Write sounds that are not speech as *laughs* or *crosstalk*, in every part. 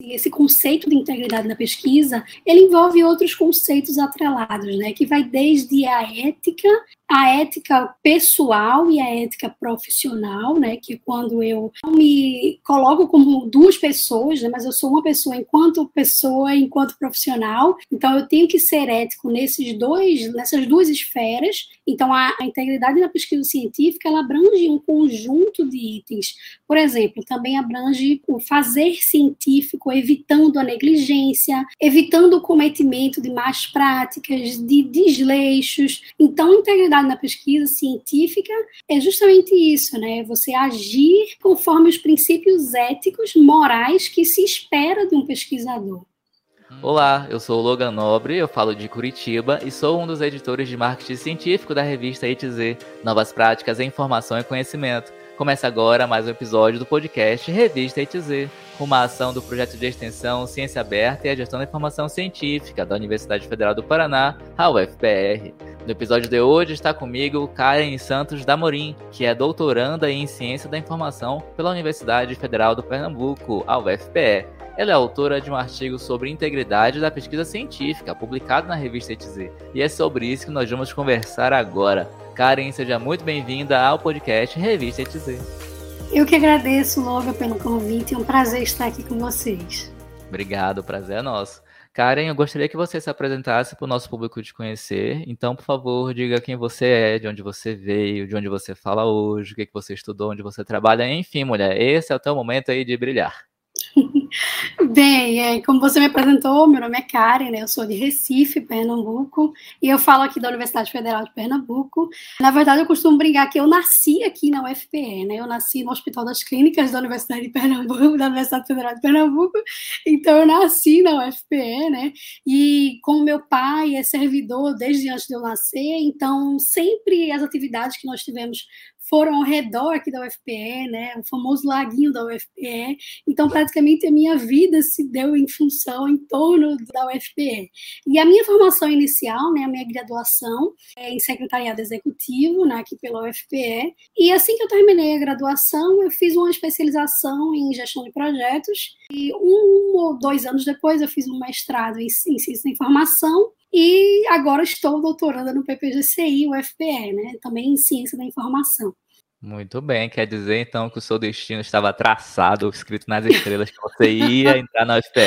esse conceito de integridade na pesquisa, ele envolve outros conceitos atrelados, né, que vai desde a ética a ética pessoal e a ética profissional, né, que quando eu me coloco como duas pessoas, né, mas eu sou uma pessoa enquanto pessoa, enquanto profissional, então eu tenho que ser ético nesses dois, nessas duas esferas. Então a, a integridade na pesquisa científica ela abrange um conjunto de itens. Por exemplo, também abrange o fazer científico, evitando a negligência, evitando o cometimento de más práticas, de desleixos. Então, integridade na pesquisa científica é justamente isso, né? Você agir conforme os princípios éticos, morais que se espera de um pesquisador. Olá, eu sou o Logan Nobre, eu falo de Curitiba e sou um dos editores de marketing científico da revista ITZ, Novas Práticas em Informação e Conhecimento. Começa agora mais um episódio do podcast Revista ITZ, uma ação do projeto de extensão Ciência Aberta e a Gestão da Informação Científica da Universidade Federal do Paraná, a UFPR. No episódio de hoje está comigo Karen Santos Damorim, que é doutoranda em Ciência da Informação pela Universidade Federal do Pernambuco, a UFPE. Ela é autora de um artigo sobre integridade da pesquisa científica, publicado na revista ITZ. E é sobre isso que nós vamos conversar agora. Karen, seja muito bem-vinda ao podcast Revista ETZ. Eu que agradeço, Loga, pelo convite. É um prazer estar aqui com vocês. Obrigado, o prazer é nosso. Karen, eu gostaria que você se apresentasse para o nosso público te conhecer. Então, por favor, diga quem você é, de onde você veio, de onde você fala hoje, o que, que você estudou, onde você trabalha. Enfim, mulher, esse é o teu momento aí de brilhar. *laughs* Bem, é, como você me apresentou, meu nome é Karen, né? Eu sou de Recife, Pernambuco, e eu falo aqui da Universidade Federal de Pernambuco. Na verdade, eu costumo brincar que eu nasci aqui na UFPE, né? Eu nasci no Hospital das Clínicas da Universidade de Pernambuco, *laughs* da Universidade Federal de Pernambuco, então eu nasci na UFPE, né? E como meu pai é servidor desde antes de eu nascer, então sempre as atividades que nós tivemos foram ao redor aqui da UFPE, né, o famoso laguinho da UFPE. Então, praticamente a minha vida se deu em função, em torno da UFPE. E a minha formação inicial, né, a minha graduação é em secretariado executivo, né, aqui pela UFPE. E assim que eu terminei a graduação, eu fiz uma especialização em gestão de projetos. E um ou dois anos depois, eu fiz um mestrado em, ciência da informação e agora estou doutoranda no PPGCI, UFPE, né? Também em Ciência da Informação. Muito bem, quer dizer então que o seu destino estava traçado, escrito nas estrelas, que você ia entrar na UFPE.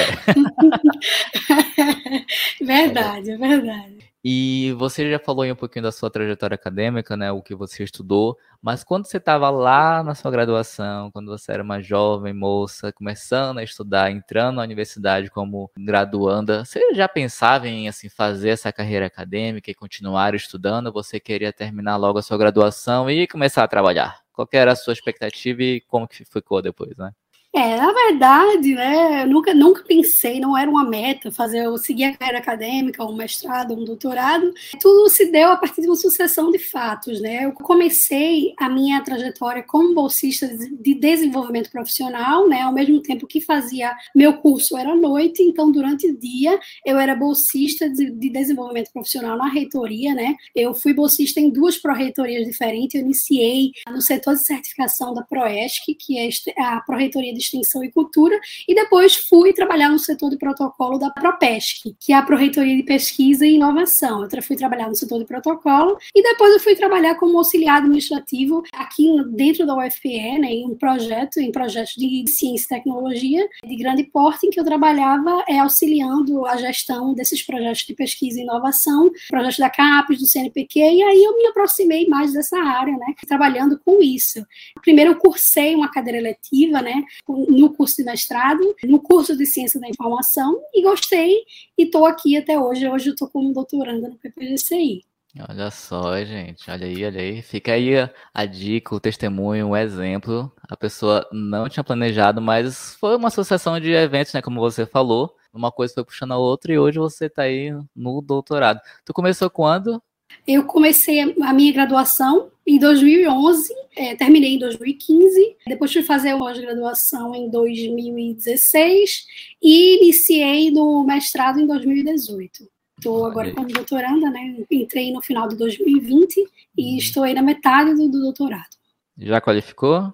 *laughs* verdade, é verdade. E você já falou aí um pouquinho da sua trajetória acadêmica, né, o que você estudou, mas quando você estava lá na sua graduação, quando você era uma jovem moça, começando a estudar, entrando na universidade como graduanda, você já pensava em assim fazer essa carreira acadêmica e continuar estudando? Você queria terminar logo a sua graduação e começar a trabalhar? Qual era a sua expectativa e como que ficou depois, né? É, na verdade, né, nunca, nunca pensei, não era uma meta fazer eu seguir a carreira acadêmica, um mestrado, um doutorado. Tudo se deu a partir de uma sucessão de fatos, né? Eu comecei a minha trajetória como bolsista de desenvolvimento profissional, né, ao mesmo tempo que fazia meu curso era à noite, então durante o dia eu era bolsista de, de desenvolvimento profissional na reitoria, né? Eu fui bolsista em duas pró-reitorias diferentes, eu iniciei no setor de certificação da Proesc, que é a pró-reitoria de Extensão e Cultura, e depois fui trabalhar no setor de protocolo da ProPesc, que é a Proreitoria de Pesquisa e Inovação. Eu fui trabalhar no setor de protocolo e depois eu fui trabalhar como auxiliar administrativo aqui dentro da UFPE, né, em um projeto, em projetos de ciência e tecnologia de grande porte, em que eu trabalhava é, auxiliando a gestão desses projetos de pesquisa e inovação, projetos da CAPES, do CNPq, e aí eu me aproximei mais dessa área, né, trabalhando com isso. Primeiro eu cursei uma cadeira eletiva, né, no curso de mestrado, no curso de Ciência da Informação, e gostei, e estou aqui até hoje. Hoje eu estou como doutoranda no PPGCI. Olha só, gente, olha aí, olha aí. Fica aí a, dica, o testemunho, o exemplo. A pessoa não tinha planejado, mas foi uma sucessão de eventos, né? Como você falou. Uma coisa foi puxando a outra e hoje você está aí no doutorado. Tu começou quando? Eu comecei a minha graduação em 2011, é, terminei em 2015, depois fui fazer uma graduação em 2016 e iniciei no mestrado em 2018. Estou agora como doutoranda, né? Entrei no final de 2020 e uhum. estou aí na metade do, do doutorado. Já qualificou?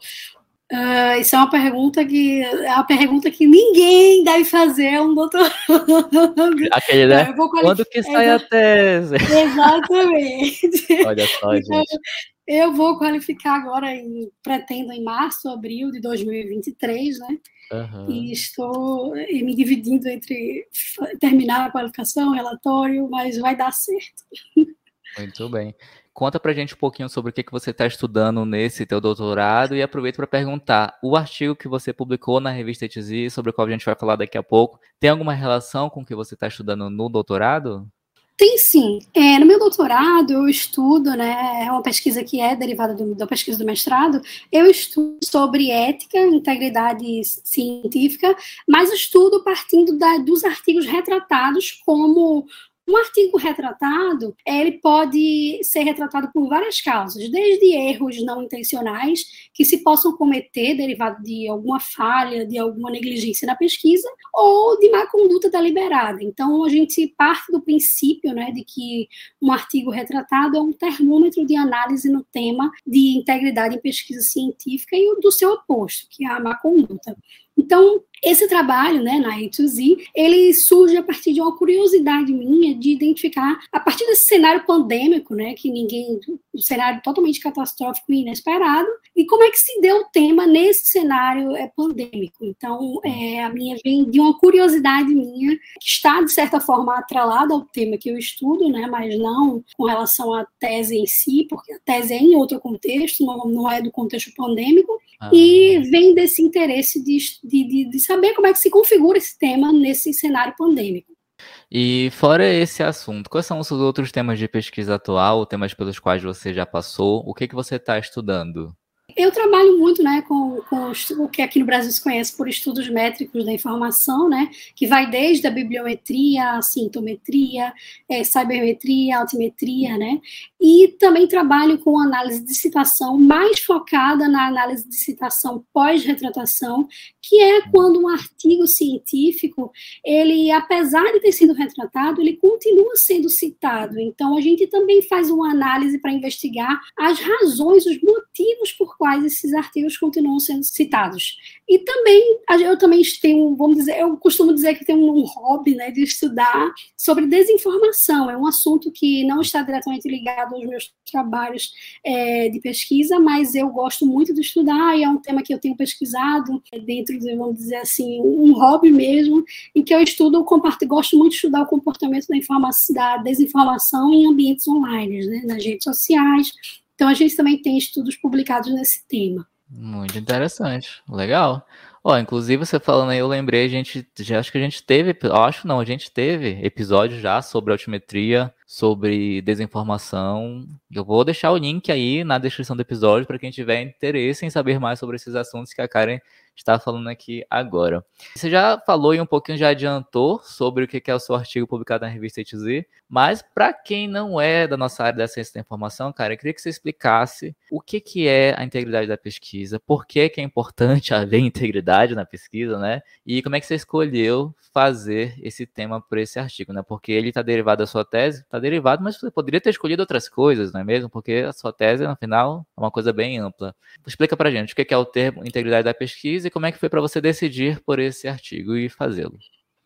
Uh, isso é uma pergunta que é uma pergunta que ninguém deve fazer a um doutorado. *laughs* Aquele, né? Quando que sai a tese? *laughs* Exatamente. Olha só, então, gente. Eu vou qualificar agora, em, pretendo em março, abril de 2023, né? Uhum. E estou me dividindo entre terminar a qualificação, relatório, mas vai dar certo. Muito bem. Conta pra gente um pouquinho sobre o que, que você está estudando nesse teu doutorado e aproveito para perguntar, o artigo que você publicou na revista ETZ, sobre o qual a gente vai falar daqui a pouco, tem alguma relação com o que você está estudando no doutorado? Tem sim. É, no meu doutorado, eu estudo, né, é uma pesquisa que é derivada do, da pesquisa do mestrado, eu estudo sobre ética, integridade científica, mas estudo partindo da, dos artigos retratados como um artigo retratado, ele pode ser retratado por várias causas, desde erros não intencionais que se possam cometer derivado de alguma falha, de alguma negligência na pesquisa, ou de má conduta deliberada. Então, a gente parte do princípio né, de que um artigo retratado é um termômetro de análise no tema de integridade em pesquisa científica e do seu oposto, que é a má conduta. Então, esse trabalho, né, na A2Z, ele surge a partir de uma curiosidade minha de identificar, a partir desse cenário pandêmico, né, que ninguém, um cenário totalmente catastrófico e inesperado, e como é que se deu o tema nesse cenário é, pandêmico. Então, é, a minha vem de uma curiosidade minha, que está, de certa forma, atrelada ao tema que eu estudo, né, mas não com relação à tese em si, porque a tese é em outro contexto, não, não é do contexto pandêmico, ah. e vem desse interesse de, de, de, de saber como é que se configura esse tema nesse cenário pandêmico. E fora esse assunto, quais são os outros temas de pesquisa atual, temas pelos quais você já passou? O que, que você está estudando? Eu trabalho muito né, com, com, o que aqui no Brasil se conhece por estudos métricos da informação, né, que vai desde a bibliometria, a sintometria, é, cybermetria, altimetria, né, e também trabalho com análise de citação mais focada na análise de citação pós-retratação, que é quando um artigo científico, ele, apesar de ter sido retratado, ele continua sendo citado. Então, a gente também faz uma análise para investigar as razões, os motivos por quais esses artigos continuam sendo citados. E também, eu também tenho, vamos dizer, eu costumo dizer que tenho um hobby, né, de estudar sobre desinformação. É um assunto que não está diretamente ligado aos meus trabalhos é, de pesquisa, mas eu gosto muito de estudar e é um tema que eu tenho pesquisado dentro de, vamos dizer assim, um hobby mesmo, em que eu estudo, gosto muito de estudar o comportamento da, informação, da desinformação em ambientes online, né, nas redes sociais, então, a gente também tem estudos publicados nesse tema. Muito interessante, legal. Ó, inclusive você falando aí, eu lembrei, a gente já acho que a gente teve, acho não, a gente teve episódio já sobre altimetria, sobre desinformação. Eu vou deixar o link aí na descrição do episódio para quem tiver interesse em saber mais sobre esses assuntos que a Karen está falando aqui agora. Você já falou e um pouquinho já adiantou sobre o que é o seu artigo publicado na revista ETZ, mas para quem não é da nossa área da ciência da informação, cara, eu queria que você explicasse o que, que é a integridade da pesquisa, por que, que é importante *laughs* haver integridade na pesquisa, né? E como é que você escolheu fazer esse tema para esse artigo, né? Porque ele está derivado da sua tese, está derivado, mas você poderia ter escolhido outras coisas, não é mesmo? Porque a sua tese, no final, é uma coisa bem ampla. Explica para gente o que é o termo integridade da pesquisa e como é que foi para você decidir por esse artigo e fazê-lo.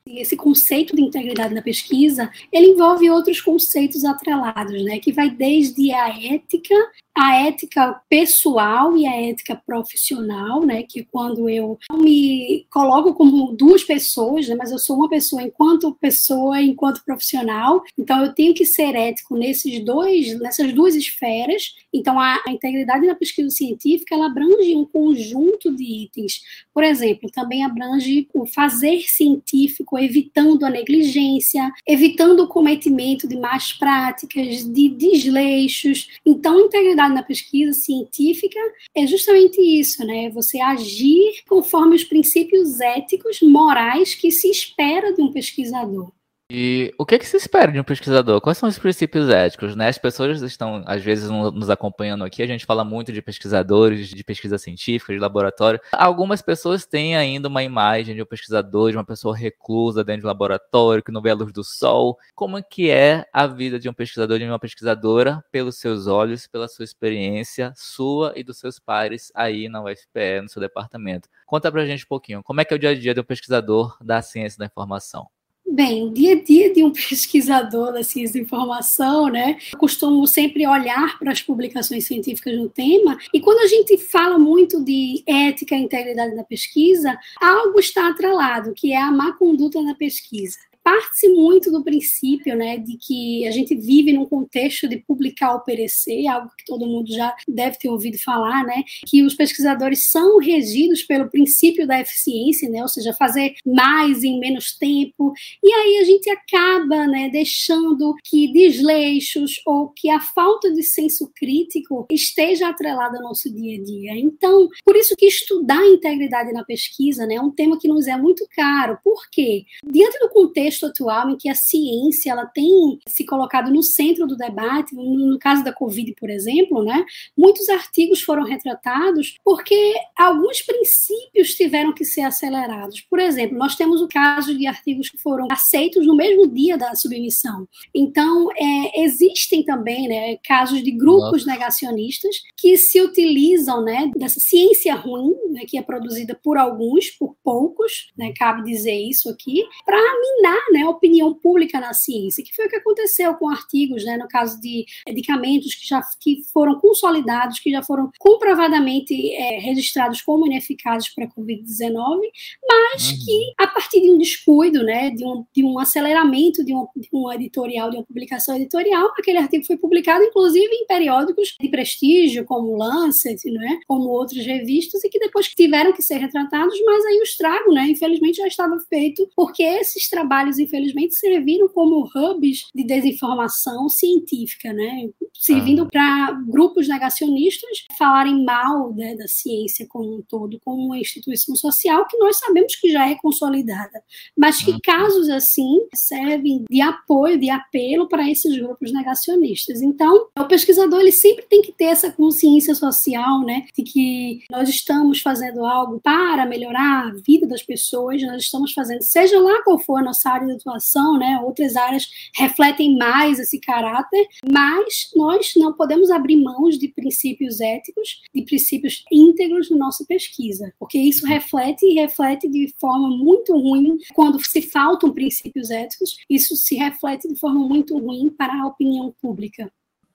Esse conceito de integridade na pesquisa, ele envolve outros conceitos atrelados, né, que vai desde a ética a ética pessoal e a ética profissional, né, que é quando eu me coloco como duas pessoas, né, mas eu sou uma pessoa enquanto pessoa, enquanto profissional, então eu tenho que ser ético nesses dois, nessas duas esferas. Então a, a integridade na pesquisa científica ela abrange um conjunto de itens. Por exemplo, também abrange o fazer científico, evitando a negligência, evitando o cometimento de más práticas, de desleixos. Então, integridade na pesquisa científica é justamente isso, né? Você agir conforme os princípios éticos, morais que se espera de um pesquisador. E o que, é que se espera de um pesquisador? Quais são os princípios éticos? Né? As pessoas estão, às vezes, nos acompanhando aqui. A gente fala muito de pesquisadores, de pesquisa científica, de laboratório. Algumas pessoas têm ainda uma imagem de um pesquisador, de uma pessoa reclusa dentro de um laboratório, que não vê a luz do sol. Como é que é a vida de um pesquisador, de uma pesquisadora, pelos seus olhos, pela sua experiência, sua e dos seus pares aí na UFPE, no seu departamento? Conta pra gente um pouquinho. Como é que é o dia a dia de um pesquisador da ciência da informação? Bem, o dia a dia de um *laughs* pesquisador da ciência da informação, né? Eu costumo sempre olhar para as publicações científicas no tema, e quando a gente fala muito de ética e integridade da pesquisa, algo está atrelado, que é a má conduta na pesquisa parte-se muito do princípio, né, de que a gente vive num contexto de publicar ou perecer, algo que todo mundo já deve ter ouvido falar, né, que os pesquisadores são regidos pelo princípio da eficiência, né, ou seja, fazer mais em menos tempo, e aí a gente acaba, né, deixando que desleixos ou que a falta de senso crítico esteja atrelada ao nosso dia a dia. Então, por isso que estudar a integridade na pesquisa, né, é um tema que nos é muito caro. Por quê? Diante do contexto contexto atual em que a ciência ela tem se colocado no centro do debate, no caso da Covid, por exemplo, né, muitos artigos foram retratados porque alguns princípios tiveram que ser acelerados. Por exemplo, nós temos o caso de artigos que foram aceitos no mesmo dia da submissão. Então, é, existem também né, casos de grupos Nossa. negacionistas que se utilizam né, dessa ciência ruim, né, que é produzida por alguns, por poucos, né, cabe dizer isso aqui, para minar né, a opinião pública na ciência, que foi o que aconteceu com artigos, né, no caso de medicamentos que já que foram consolidados, que já foram comprovadamente é, registrados como ineficazes para a Covid-19, mas uhum. que, a partir de um descuido, né, de um, de um aceleramento de um, de um editorial, de uma publicação editorial, aquele artigo foi publicado, inclusive, em periódicos de prestígio, como Lancet, né, como outras revistas, e que depois tiveram que ser retratados, mas aí o estrago, né, infelizmente, já estava feito, porque esses trabalhos infelizmente, serviram como hubs de desinformação científica, né? Servindo ah. para grupos negacionistas falarem mal né, da ciência como um todo, como uma instituição social que nós sabemos que já é consolidada, mas que ah. casos assim servem de apoio, de apelo para esses grupos negacionistas. Então, o pesquisador ele sempre tem que ter essa consciência social, né, de que nós estamos fazendo algo para melhorar a vida das pessoas, nós estamos fazendo, seja lá qual for a nossa área de atuação, né? Outras áreas refletem mais esse caráter, mas nós não podemos abrir mãos de princípios éticos, de princípios íntegros na nossa pesquisa, porque isso reflete e reflete de forma muito ruim quando se faltam princípios éticos, isso se reflete de forma muito ruim para a opinião pública.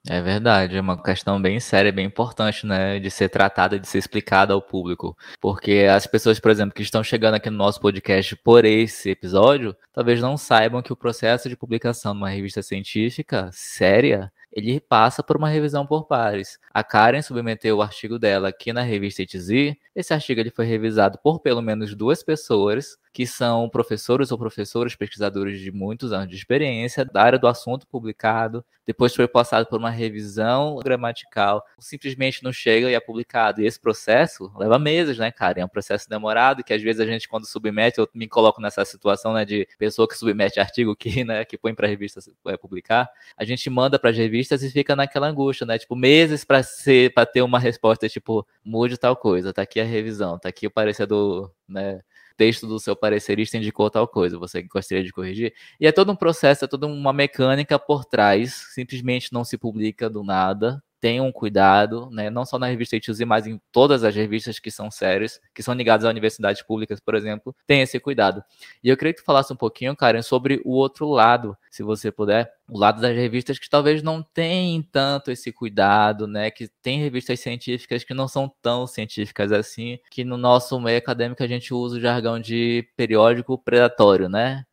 É verdade, é uma questão bem séria, bem importante, né, de ser tratada, de ser explicada ao público. Porque as pessoas, por exemplo, que estão chegando aqui no nosso podcast por esse episódio, talvez não saibam que o processo de publicação de uma revista científica séria ele passa por uma revisão por pares. A Karen submeteu o artigo dela aqui na revista ITZ. Esse artigo ele foi revisado por pelo menos duas pessoas, que são professores ou professoras pesquisadores de muitos anos de experiência da área do assunto publicado. Depois foi passado por uma revisão gramatical. Simplesmente não chega e é publicado. E esse processo leva meses, né, Karen? É um processo demorado que às vezes a gente, quando submete, eu me coloco nessa situação né, de pessoa que submete artigo que, *laughs* né, que põe para a revista é, publicar. A gente manda para as revistas revistas e fica naquela angústia, né? Tipo, meses para ser para ter uma resposta, tipo, mude tal coisa, tá aqui a revisão, tá aqui o parecer do, né, texto do seu parecerista indicou tal coisa, você gostaria de corrigir. E é todo um processo, é toda uma mecânica por trás, simplesmente não se publica do nada, tenham cuidado, né, não só na revista ITZ, mas em todas as revistas que são sérias, que são ligadas a universidades públicas, por exemplo, tenha esse cuidado. E eu queria que tu falasse um pouquinho, Karen, sobre o outro lado, se você puder, o lado das revistas que talvez não tenham tanto esse cuidado, né, que tem revistas científicas que não são tão científicas assim, que no nosso meio acadêmico a gente usa o jargão de periódico predatório, né?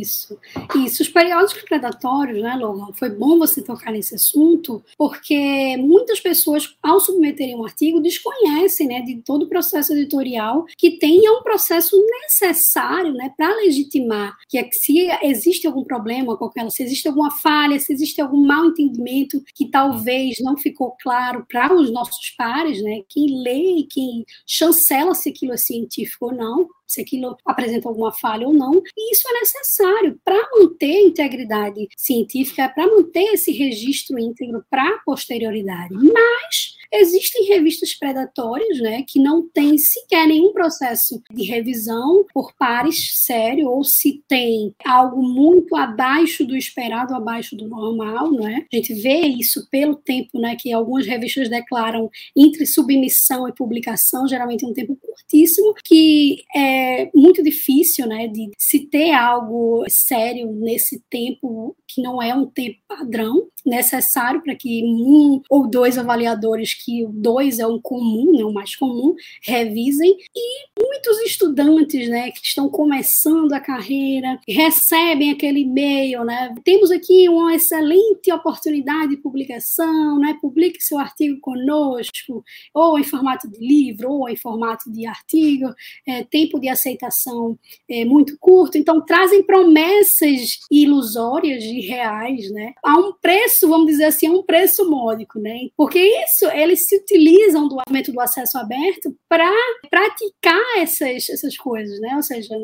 Isso, isso. Os periódicos predatórios, né, Logan? Foi bom você tocar nesse assunto, porque muitas pessoas, ao submeterem um artigo, desconhecem, né, de todo o processo editorial que tem é um processo necessário, né, para legitimar que é se existe algum problema com aquela, se existe alguma falha, se existe algum mal entendimento que talvez não ficou claro para os nossos pares, né, quem lê e quem chancela se aquilo é científico ou não, se aquilo apresenta alguma falha ou não. E isso é necessário para manter a integridade científica, para manter esse registro íntegro para a posterioridade. Mas Existem revistas predatórias, né, que não têm sequer nenhum processo de revisão por pares sério, ou se tem algo muito abaixo do esperado, abaixo do normal, né? A gente vê isso pelo tempo, né, que algumas revistas declaram entre submissão e publicação, geralmente um tempo curtíssimo, que é muito difícil, né, de se ter algo sério nesse tempo que não é um tempo padrão necessário para que um ou dois avaliadores que dois é o comum, né, o mais comum, revisem, e muitos estudantes né, que estão começando a carreira recebem aquele e-mail, né? Temos aqui uma excelente oportunidade de publicação, né? Publique seu artigo conosco, ou em formato de livro, ou em formato de artigo, é, tempo de aceitação é muito curto, então trazem promessas ilusórias e reais, né? A um preço, vamos dizer assim, a um preço módico, né? Porque isso, eles se utilizam do aumento do acesso aberto para praticar essas, essas coisas, né? Ou seja,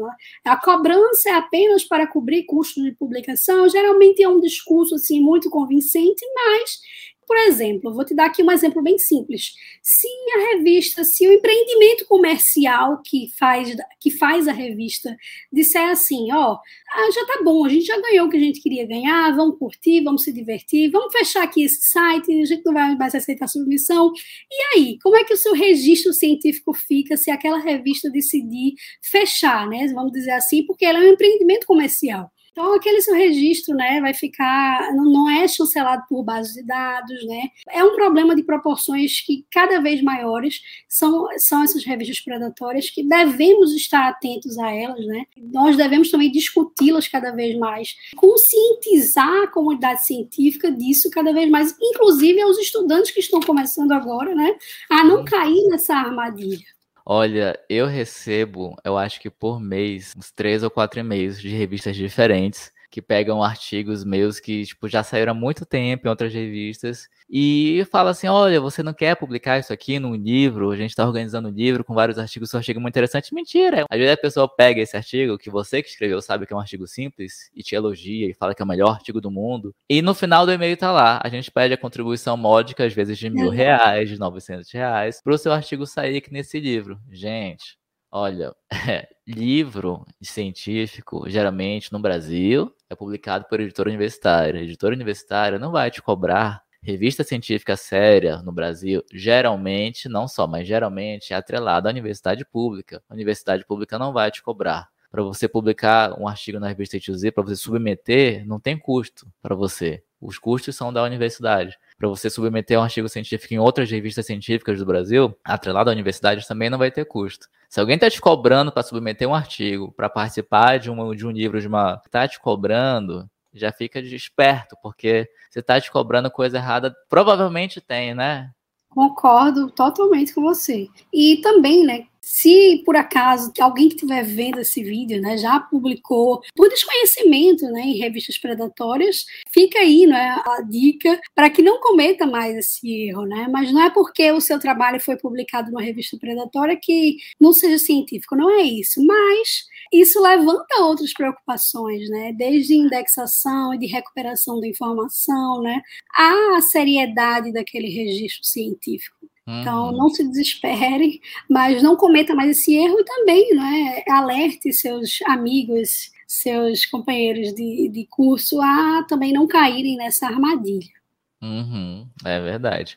a cobrança é apenas para cobrir custos de publicação, geralmente é um discurso assim muito convincente, mas por exemplo, vou te dar aqui um exemplo bem simples. Se a revista, se o empreendimento comercial que faz, que faz a revista disser assim, ó, ah, já tá bom, a gente já ganhou o que a gente queria ganhar, vamos curtir, vamos se divertir, vamos fechar aqui esse site, a gente não vai mais aceitar submissão. E aí, como é que o seu registro científico fica se aquela revista decidir fechar, né? Vamos dizer assim, porque ela é um empreendimento comercial. Então, aquele seu registro, né, vai ficar, não, é chancelado por bases de dados, né? É um problema de proporções que cada vez maiores são, são essas revistas predatórias que devemos estar atentos a elas, né? Nós devemos também discuti-las cada vez mais, conscientizar a comunidade científica disso cada vez mais, inclusive aos estudantes que estão começando agora, né, a não cair nessa armadilha. Olha, eu recebo, eu acho que por mês, uns três ou quatro e-mails de revistas diferentes que pegam artigos meus que tipo, já saíram há muito tempo em outras revistas e fala assim: olha, você não quer publicar isso aqui num livro? A gente está organizando um livro com vários artigos, seu artigo é muito interessante. Mentira! Às vezes a pessoa pega esse artigo, que você que escreveu sabe que é um artigo simples, e te elogia e fala que é o melhor artigo do mundo. E no final do e-mail tá lá: a gente pede a contribuição módica, às vezes de mil reais, de 900 reais, para o seu artigo sair aqui nesse livro. Gente. Olha, *laughs* livro científico, geralmente no Brasil, é publicado por editora universitária. Editora universitária não vai te cobrar revista científica séria no Brasil, geralmente, não só, mas geralmente é atrelada à universidade pública. A universidade pública não vai te cobrar. Para você publicar um artigo na revista Z, para você submeter, não tem custo para você. Os custos são da universidade. Para você submeter um artigo científico em outras revistas científicas do Brasil, atrelado à universidade, também não vai ter custo. Se alguém está te cobrando para submeter um artigo, para participar de um, de um livro de uma. está te cobrando, já fica esperto, porque você está te cobrando coisa errada, provavelmente tem, né? Concordo totalmente com você. E também, né, se por acaso alguém que estiver vendo esse vídeo, né, já publicou por desconhecimento, né, em revistas predatórias, fica aí, né, a dica para que não cometa mais esse erro, né? Mas não é porque o seu trabalho foi publicado numa revista predatória que não seja científico, não é isso. Mas isso levanta outras preocupações, né? Desde indexação e de recuperação da informação, né? A seriedade daquele registro científico. Então, uhum. não se desespere, mas não cometa mais esse erro e também né, alerte seus amigos, seus companheiros de, de curso a também não caírem nessa armadilha. Uhum, é verdade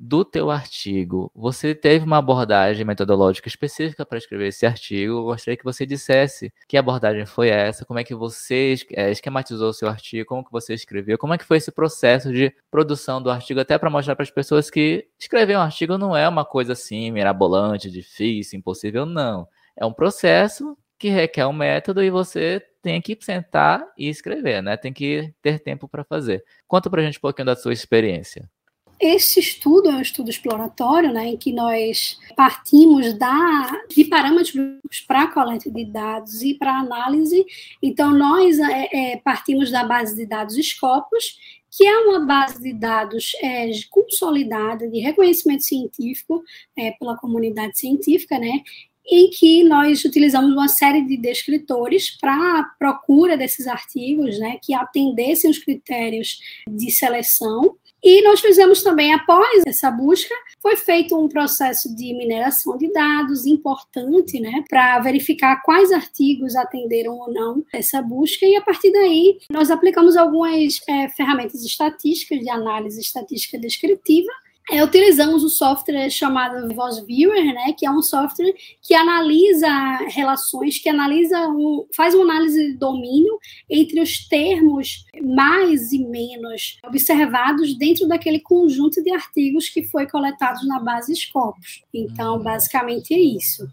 do teu artigo, você teve uma abordagem metodológica específica para escrever esse artigo. Eu gostaria que você dissesse que abordagem foi essa, como é que você é, esquematizou o seu artigo, como que você escreveu, como é que foi esse processo de produção do artigo, até para mostrar para as pessoas que escrever um artigo não é uma coisa assim mirabolante, difícil, impossível, não. É um processo que requer um método e você tem que sentar e escrever, né? Tem que ter tempo para fazer. Conta para a gente um pouquinho da sua experiência. Esse estudo é um estudo exploratório, né, em que nós partimos da, de parâmetros para coleta de dados e para análise. Então, nós é, é, partimos da base de dados Scopus, que é uma base de dados é, consolidada de reconhecimento científico é, pela comunidade científica, né, em que nós utilizamos uma série de descritores para procura desses artigos, né, que atendessem os critérios de seleção. E nós fizemos também, após essa busca, foi feito um processo de mineração de dados importante, né, para verificar quais artigos atenderam ou não essa busca, e a partir daí nós aplicamos algumas é, ferramentas estatísticas de análise estatística descritiva é, utilizamos o software chamado Voice Viewer, né, que é um software que analisa relações, que analisa um, faz uma análise de domínio entre os termos mais e menos observados dentro daquele conjunto de artigos que foi coletados na base Scopus. Então, hum. basicamente é isso.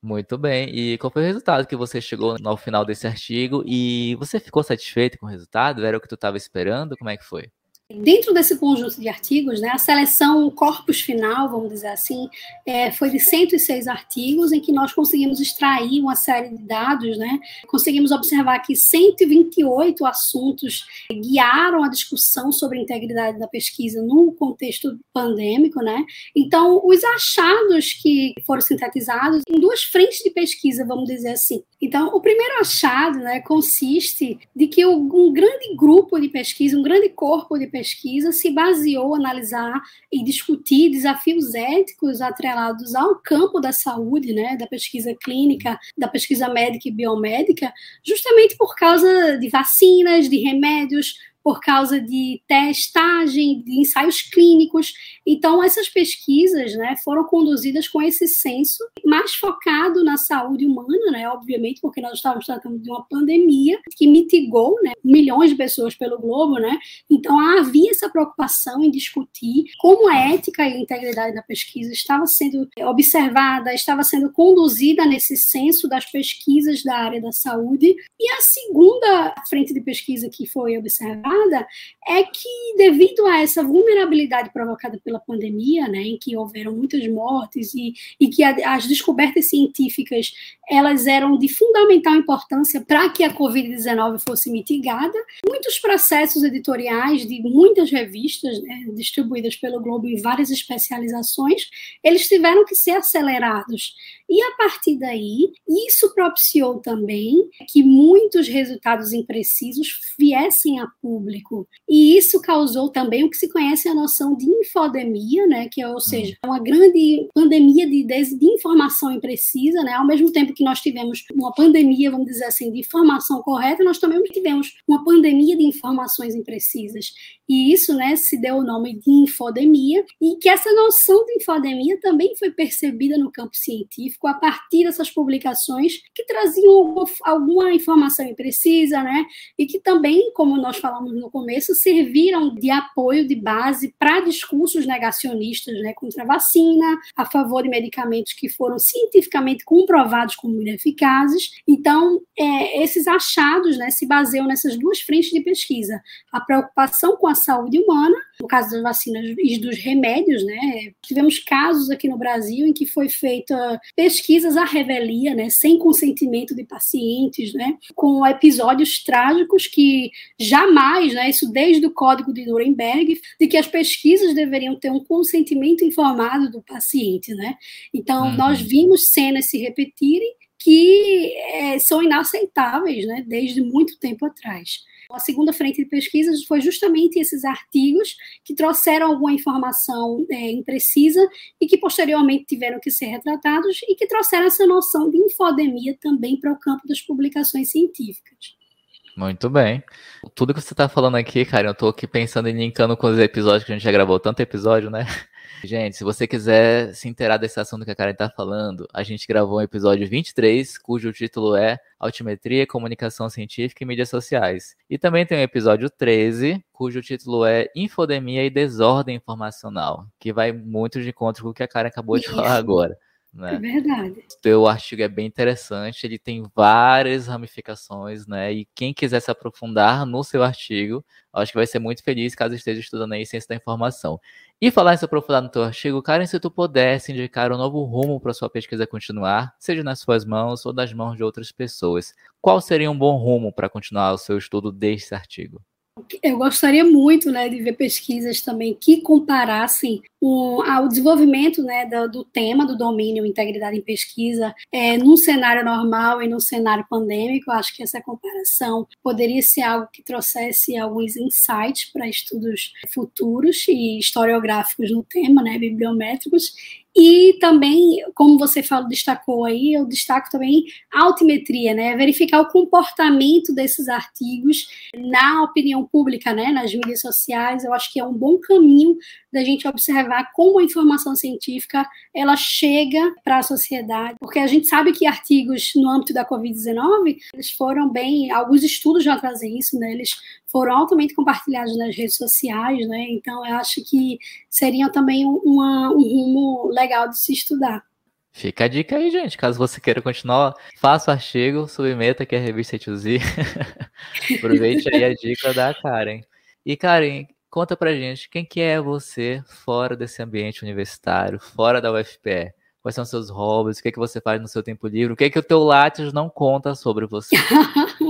Muito bem. E qual foi o resultado que você chegou no final desse artigo? E você ficou satisfeito com o resultado? Era o que tu estava esperando? Como é que foi? Dentro desse conjunto de artigos, né, a seleção, o corpus final, vamos dizer assim, é, foi de 106 artigos, em que nós conseguimos extrair uma série de dados, né, conseguimos observar que 128 assuntos guiaram a discussão sobre a integridade da pesquisa no contexto pandêmico, né, então os achados que foram sintetizados em duas frentes de pesquisa, vamos dizer assim. Então, o primeiro achado, né, consiste de que um grande grupo de pesquisa, um grande corpo de pesquisa, pesquisa se baseou em analisar e discutir desafios éticos atrelados ao campo da saúde, né, da pesquisa clínica, da pesquisa médica e biomédica, justamente por causa de vacinas, de remédios, por causa de testagem, de ensaios clínicos. Então, essas pesquisas né, foram conduzidas com esse senso mais focado na saúde humana, né, obviamente, porque nós estávamos tratando de uma pandemia que mitigou né, milhões de pessoas pelo globo. Né? Então, havia essa preocupação em discutir como a ética e a integridade da pesquisa estava sendo observada, estava sendo conduzida nesse senso das pesquisas da área da saúde. E a segunda frente de pesquisa que foi observada é que, devido a essa vulnerabilidade provocada pela pandemia, né, em que houveram muitas mortes e, e que a, as descobertas científicas elas eram de fundamental importância para que a Covid-19 fosse mitigada, muitos processos editoriais de muitas revistas né, distribuídas pelo Globo em várias especializações, eles tiveram que ser acelerados. E a partir daí, isso propiciou também que muitos resultados imprecisos viessem a público. E isso causou também o que se conhece a noção de infodemia, né, que é, ou seja, hum. uma grande pandemia de, de, de informação imprecisa, né, ao mesmo tempo que nós tivemos uma pandemia, vamos dizer assim, de informação correta, nós também tivemos uma pandemia de informações imprecisas. E isso, né, se deu o nome de infodemia, e que essa noção de infodemia também foi percebida no campo científico a partir dessas publicações que traziam alguma informação imprecisa, né, e que também, como nós falamos no começo, serviram de apoio, de base para discursos negacionistas, né, contra a vacina, a favor de medicamentos que foram cientificamente comprovados como ineficazes. Então, é, esses achados, né, se baseiam nessas duas frentes de pesquisa: a preocupação com a saúde humana, no caso das vacinas e dos remédios, né? Tivemos casos aqui no Brasil em que foi feita pesquisas à revelia, né, sem consentimento de pacientes, né, com episódios trágicos que jamais, né, isso desde o Código de Nuremberg, de que as pesquisas deveriam ter um consentimento informado do paciente, né? Então, uhum. nós vimos cenas se repetirem que é, são inaceitáveis, né, desde muito tempo atrás. A segunda frente de pesquisas foi justamente esses artigos que trouxeram alguma informação é, imprecisa e que posteriormente tiveram que ser retratados e que trouxeram essa noção de infodemia também para o campo das publicações científicas. Muito bem. Tudo que você está falando aqui, cara, eu estou aqui pensando em linkando com os episódios que a gente já gravou, tanto episódio, né? *laughs* Gente, se você quiser se inteirar desse assunto que a Karen está falando, a gente gravou um episódio 23, cujo título é Altimetria, Comunicação Científica e Mídias Sociais. E também tem o episódio 13, cujo título é Infodemia e Desordem Informacional, que vai muito de encontro com o que a Karen acabou de falar agora. Né? É verdade. O teu artigo é bem interessante, ele tem várias ramificações, né? E quem quiser se aprofundar no seu artigo, acho que vai ser muito feliz caso esteja estudando aí ciência da informação. E falar em se aprofundar no teu artigo, Karen, se tu pudesse indicar um novo rumo para sua pesquisa continuar, seja nas suas mãos ou nas mãos de outras pessoas, qual seria um bom rumo para continuar o seu estudo deste artigo? Eu gostaria muito né, de ver pesquisas também que comparassem o, ao desenvolvimento né, do, do, tema do domínio integridade em pesquisa é, num cenário normal e num cenário pandêmico. Acho que essa comparação poderia ser algo que trouxesse alguns insights para estudos futuros e historiográficos no tema, né, bibliométricos, e também, como você falou, destacou aí, eu destaco também a altimetria, né? Verificar o comportamento desses artigos na opinião pública, né? Nas mídias sociais, eu acho que é um bom caminho da gente observar como a informação científica ela chega para a sociedade, porque a gente sabe que artigos no âmbito da Covid-19 eles foram bem, alguns estudos já trazem isso, né? Eles foram altamente compartilhados nas redes sociais, né? Então eu acho que seria também uma, um rumo legal de se estudar. Fica a dica aí, gente. Caso você queira continuar, faça o artigo, submeta aqui a revista Ituzi. *laughs* Aproveite aí a dica da Karen. E Karen, Conta pra gente quem que é você fora desse ambiente universitário, fora da UFPE. Quais são seus hobbies? O que, é que você faz no seu tempo livre? O que, é que o teu Lattes não conta sobre você? *laughs*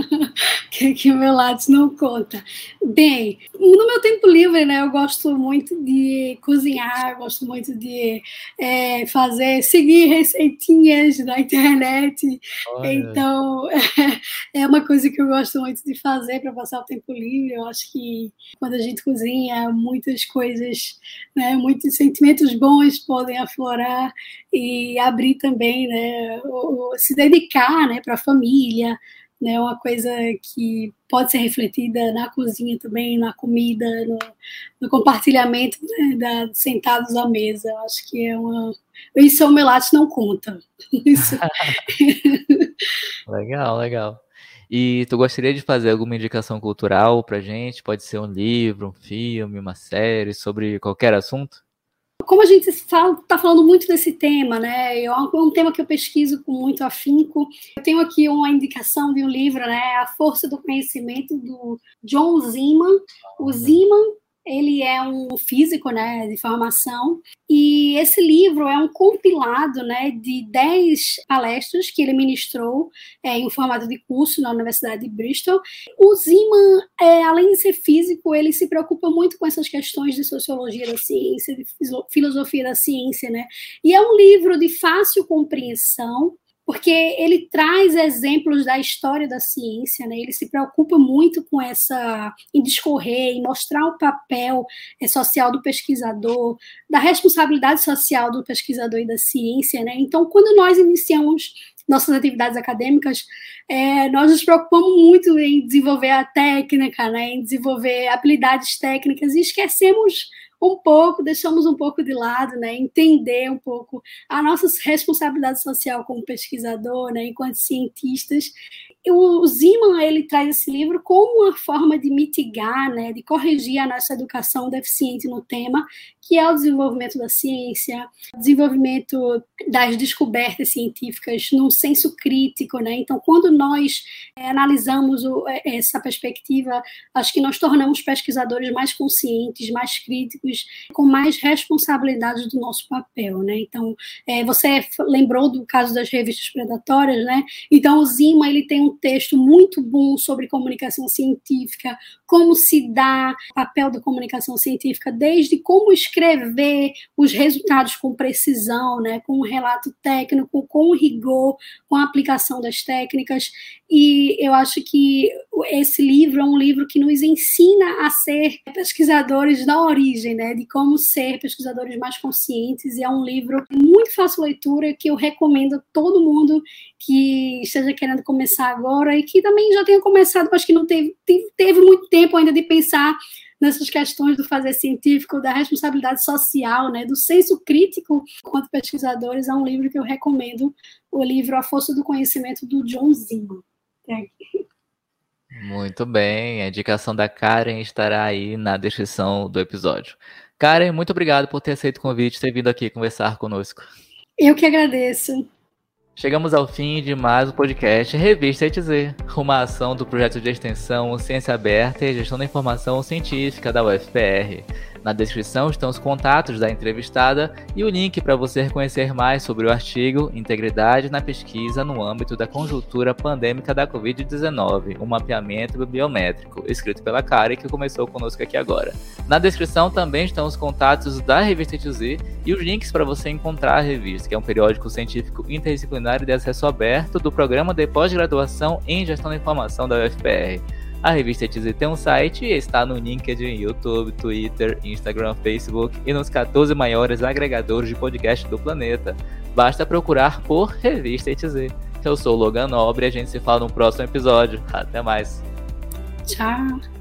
que, *laughs* que o meu Lattes não conta. Bem, no meu tempo livre, né, eu gosto muito de cozinhar, gosto muito de é, fazer, seguir receitinhas na internet. Olha. Então, é, *laughs* é uma coisa que eu gosto muito de fazer para passar o tempo livre. Eu acho que quando a gente cozinha, muitas coisas, né, muitos sentimentos bons podem aflorar e abrir também, né, o, o se dedicar, né, para a família, né, uma coisa que pode ser refletida na cozinha também, na comida, no, no compartilhamento né, da, sentados à mesa. Eu acho que é uma. Isso o Melates não conta. *laughs* legal, legal. E tu gostaria de fazer alguma indicação cultural pra gente? Pode ser um livro, um filme, uma série sobre qualquer assunto? Como a gente está falando muito desse tema, né? É um tema que eu pesquiso com muito afinco. Eu tenho aqui uma indicação de um livro, né? A Força do Conhecimento, do John Zeman. O Zeman ele é um físico, né, de formação, e esse livro é um compilado, né, de 10 palestras que ele ministrou é, em formato de curso na Universidade de Bristol. O Zeman, é, além de ser físico, ele se preocupa muito com essas questões de sociologia da ciência, de filosofia da ciência, né, e é um livro de fácil compreensão, porque ele traz exemplos da história da ciência, né? Ele se preocupa muito com essa em discorrer, em mostrar o papel é, social do pesquisador, da responsabilidade social do pesquisador e da ciência, né? Então, quando nós iniciamos nossas atividades acadêmicas, é, nós nos preocupamos muito em desenvolver a técnica, né? Em desenvolver habilidades técnicas e esquecemos um pouco, deixamos um pouco de lado, né, entender um pouco a nossa responsabilidade social como pesquisador, né, enquanto cientistas. O Zeman, ele traz esse livro como uma forma de mitigar, né, de corrigir a nossa educação deficiente no tema, que é o desenvolvimento da ciência, desenvolvimento das descobertas científicas num senso crítico, né? Então, quando nós é, analisamos o, é, essa perspectiva, acho que nós tornamos pesquisadores mais conscientes, mais críticos, com mais responsabilidade do nosso papel, né? Então, é, você lembrou do caso das revistas predatórias, né? Então, o Zima ele tem um texto muito bom sobre comunicação científica, como se dá o papel da comunicação científica, desde como escrever escrever os resultados com precisão, né, com um relato técnico, com rigor, com a aplicação das técnicas. E eu acho que esse livro é um livro que nos ensina a ser pesquisadores da origem, né, de como ser pesquisadores mais conscientes. E é um livro muito fácil leitura que eu recomendo a todo mundo que esteja querendo começar agora e que também já tenha começado, acho que não teve, teve muito tempo ainda de pensar nessas questões do fazer científico, da responsabilidade social, né, do senso crítico quanto pesquisadores, é um livro que eu recomendo, o livro A Força do Conhecimento, do John Zimmer. Muito bem, a indicação da Karen estará aí na descrição do episódio. Karen, muito obrigado por ter aceito o convite ter vindo aqui conversar conosco. Eu que agradeço. Chegamos ao fim de mais um podcast Revista ETZ, uma ação do projeto de extensão Ciência Aberta e Gestão da Informação Científica da UFPR. Na descrição estão os contatos da entrevistada e o link para você conhecer mais sobre o artigo Integridade na Pesquisa no âmbito da conjuntura pandêmica da Covid-19, um mapeamento biométrico, escrito pela Kari, que começou conosco aqui agora. Na descrição também estão os contatos da revista ETZ e os links para você encontrar a revista, que é um periódico científico interdisciplinar de acesso aberto do programa de pós-graduação em Gestão da Informação da UFPR. A revista ETZ tem um site e está no LinkedIn, YouTube, Twitter, Instagram, Facebook e nos 14 maiores agregadores de podcast do planeta. Basta procurar por Revista ETZ. Eu sou o Logan Nobre e a gente se fala no próximo episódio. Até mais. Tchau.